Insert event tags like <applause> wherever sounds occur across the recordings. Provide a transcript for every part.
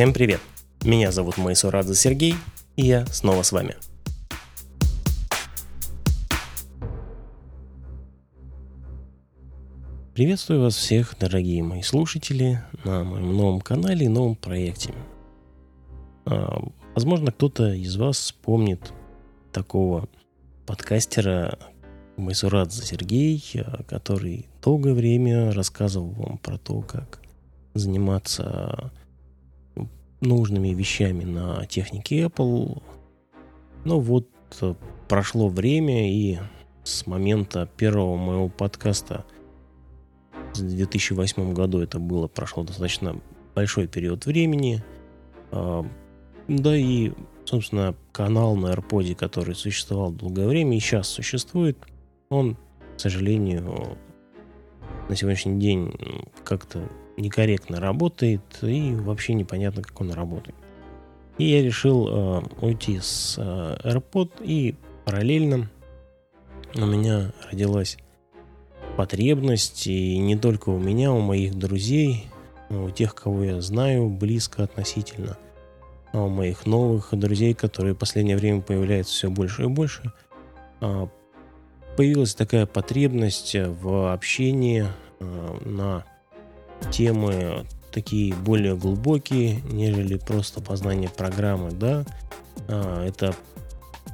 Всем привет! Меня зовут Майсурадзе Сергей, и я снова с вами. Приветствую вас всех, дорогие мои слушатели, на моем новом канале и новом проекте. А, возможно, кто-то из вас помнит такого подкастера Майсурадзе Сергей, который долгое время рассказывал вам про то, как заниматься нужными вещами на технике Apple. Но вот э, прошло время, и с момента первого моего подкаста в 2008 году это было, прошло достаточно большой период времени. А, да и, собственно, канал на AirPod, который существовал долгое время и сейчас существует, он, к сожалению, на сегодняшний день как-то некорректно работает и вообще непонятно, как он работает. И я решил э, уйти с э, AirPod и параллельно у меня родилась потребность, и не только у меня, у моих друзей, у тех, кого я знаю близко относительно, а у моих новых друзей, которые в последнее время появляются все больше и больше, э, появилась такая потребность в общении э, на темы такие более глубокие, нежели просто познание программы, да. А, это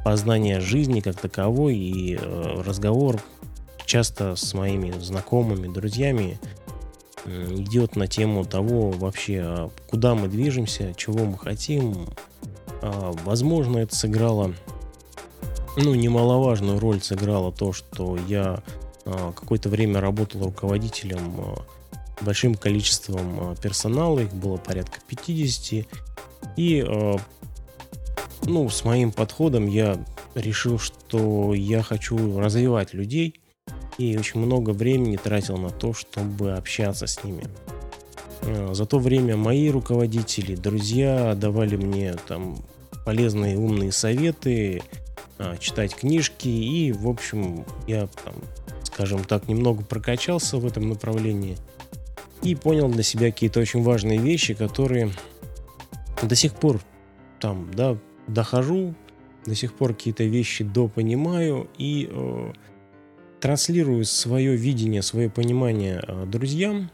познание жизни как таковой и э, разговор часто с моими знакомыми, друзьями идет на тему того вообще, а куда мы движемся, чего мы хотим. А, возможно, это сыграло, ну, немаловажную роль сыграло то, что я какое-то время работал руководителем большим количеством э, персонала, их было порядка 50. И э, ну, с моим подходом я решил, что я хочу развивать людей и очень много времени тратил на то, чтобы общаться с ними. Э, за то время мои руководители, друзья давали мне там полезные умные советы, читать книжки и, в общем, я там, скажем так, немного прокачался в этом направлении – и понял для себя какие-то очень важные вещи, которые до сих пор там, да, дохожу, до сих пор какие-то вещи допонимаю и э, транслирую свое видение, свое понимание э, друзьям,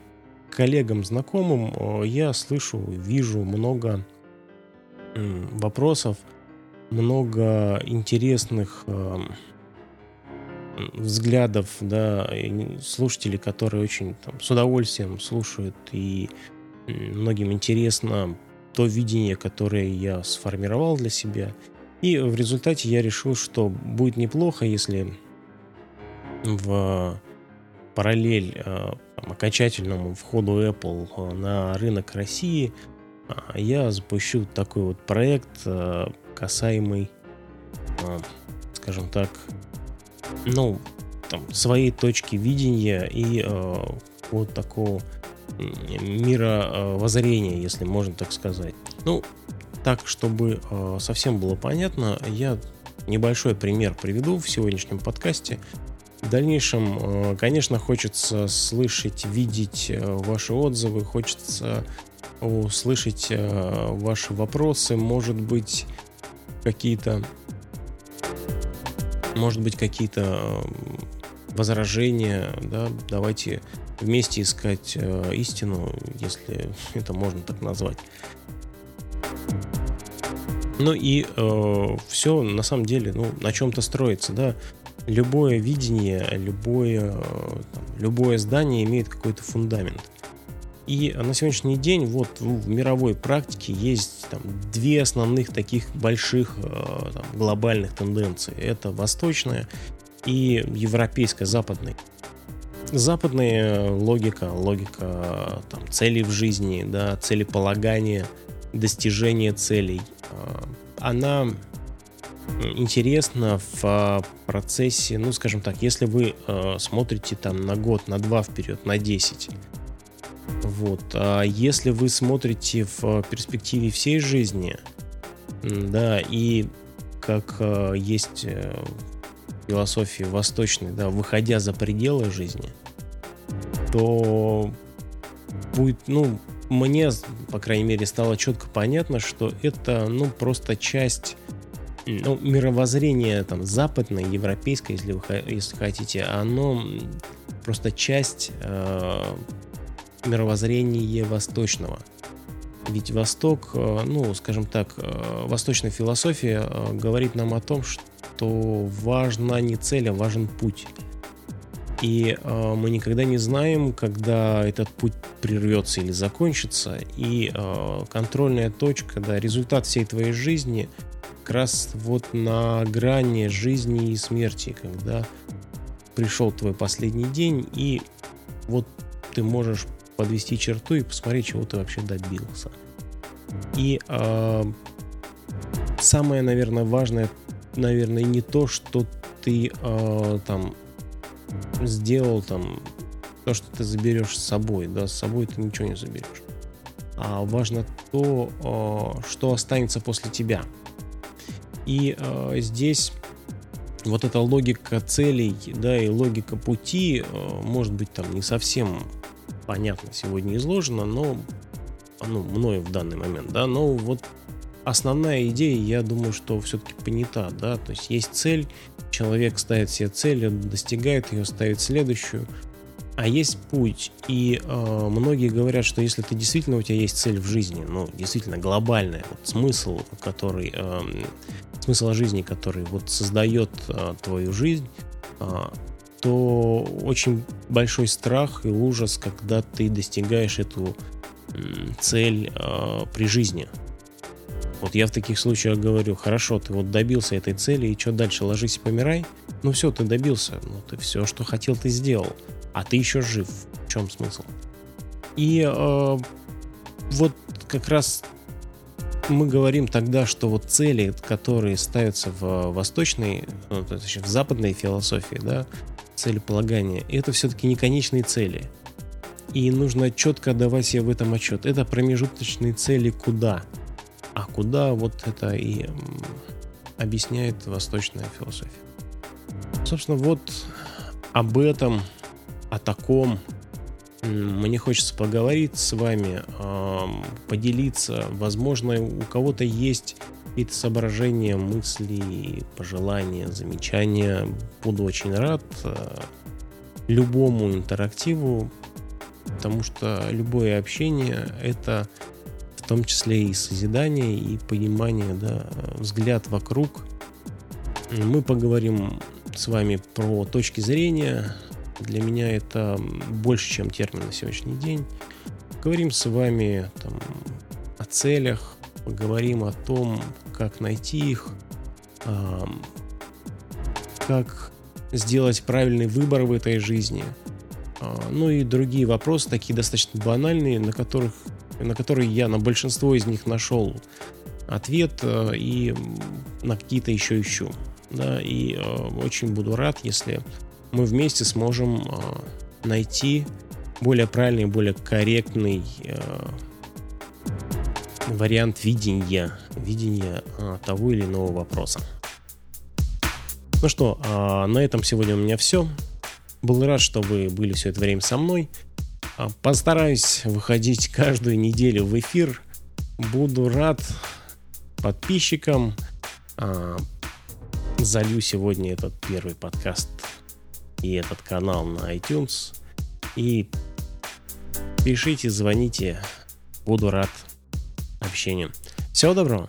коллегам, знакомым. Э, я слышу, вижу много э, вопросов, много интересных э, взглядов, да, слушателей, которые очень там, с удовольствием слушают, и многим интересно то видение, которое я сформировал для себя. И в результате я решил, что будет неплохо, если в параллель э, там, окончательному входу Apple э, на рынок России э, я запущу такой вот проект, касаемый, скажем так, ну, там, своей точки видения и э, вот такого мира э, воззрения, если можно так сказать. Ну, так, чтобы э, совсем было понятно, я небольшой пример приведу в сегодняшнем подкасте. В дальнейшем, э, конечно, хочется слышать, видеть э, ваши отзывы, хочется услышать э, ваши вопросы, может быть, какие-то может быть, какие-то возражения, да, давайте вместе искать э, истину, если <laughs> это можно так назвать. Ну и э, все на самом деле, ну, на чем-то строится, да. Любое видение, любое, там, любое здание имеет какой-то фундамент. И на сегодняшний день вот в мировой практике есть там, две основных таких больших э, там, глобальных тенденции. Это восточная и европейская, западная. Западная логика, логика там, целей в жизни, да, целеполагания, достижения целей, э, она интересна в процессе, ну, скажем так, если вы э, смотрите там на год, на два вперед, на 10, вот. А если вы смотрите в перспективе всей жизни, да, и как э, есть э, философии восточной, да, выходя за пределы жизни, то будет, ну, мне, по крайней мере, стало четко понятно, что это, ну, просто часть ну, мировоззрения там западное, европейское, если вы если хотите, оно просто часть э, мировоззрения восточного. Ведь Восток, э, ну, скажем так, э, восточная философия э, говорит нам о том, что важна не цель, а важен путь. И мы никогда не знаем, когда этот путь прервется или закончится. И контрольная точка, да, результат всей твоей жизни как раз вот на грани жизни и смерти, когда пришел твой последний день, и вот ты можешь подвести черту и посмотреть, чего ты вообще добился. И э, самое, наверное, важное, наверное, не то, что ты э, там сделал там то, что ты заберешь с собой, да, с собой ты ничего не заберешь. А важно то, э, что останется после тебя. И э, здесь вот эта логика целей, да, и логика пути, э, может быть, там не совсем понятно сегодня изложена, но ну, мною в данный момент, да, но вот основная идея, я думаю, что все-таки понята, да, то есть есть цель, человек ставит себе цель, достигает ее, ставит следующую, а есть путь. И э, многие говорят, что если ты действительно у тебя есть цель в жизни, ну, действительно глобальная, вот смысл, который, э, смысл жизни, который вот создает э, твою жизнь, э, то очень большой страх и ужас, когда ты достигаешь эту цель э, при жизни. Вот я в таких случаях говорю, хорошо, ты вот добился этой цели, и что дальше, ложись и помирай? Ну все, ты добился, ну ты все, что хотел, ты сделал, а ты еще жив. В чем смысл? И э, вот как раз мы говорим тогда, что вот цели, которые ставятся в восточной, ну, то есть в западной философии, да, целеполагания, это все-таки не конечные цели. И нужно четко давать себе в этом отчет. Это промежуточные цели куда? А куда вот это и объясняет восточная философия. Собственно, вот об этом, о таком мне хочется поговорить с вами, поделиться. Возможно, у кого-то есть какие-то соображения, мысли, пожелания, замечания. Буду очень рад э, любому интерактиву, потому что любое общение — это в том числе и созидание, и понимание, да, взгляд вокруг. Мы поговорим с вами про точки зрения. Для меня это больше, чем термин на сегодняшний день. Говорим с вами там, о целях, поговорим о том, как найти их, как сделать правильный выбор в этой жизни. Э, ну и другие вопросы, такие достаточно банальные, на которых на которые я на большинство из них нашел ответ э, и на какие-то еще ищу. Да, и э, очень буду рад, если мы вместе сможем э, найти более правильный, более корректный э, вариант видения, видения э, того или иного вопроса. Ну что, э, на этом сегодня у меня все. Был рад, что вы были все это время со мной. А, постараюсь выходить каждую неделю в эфир. Буду рад подписчикам. А, залью сегодня этот первый подкаст и этот канал на iTunes. И пишите, звоните. Буду рад общению. Всего доброго.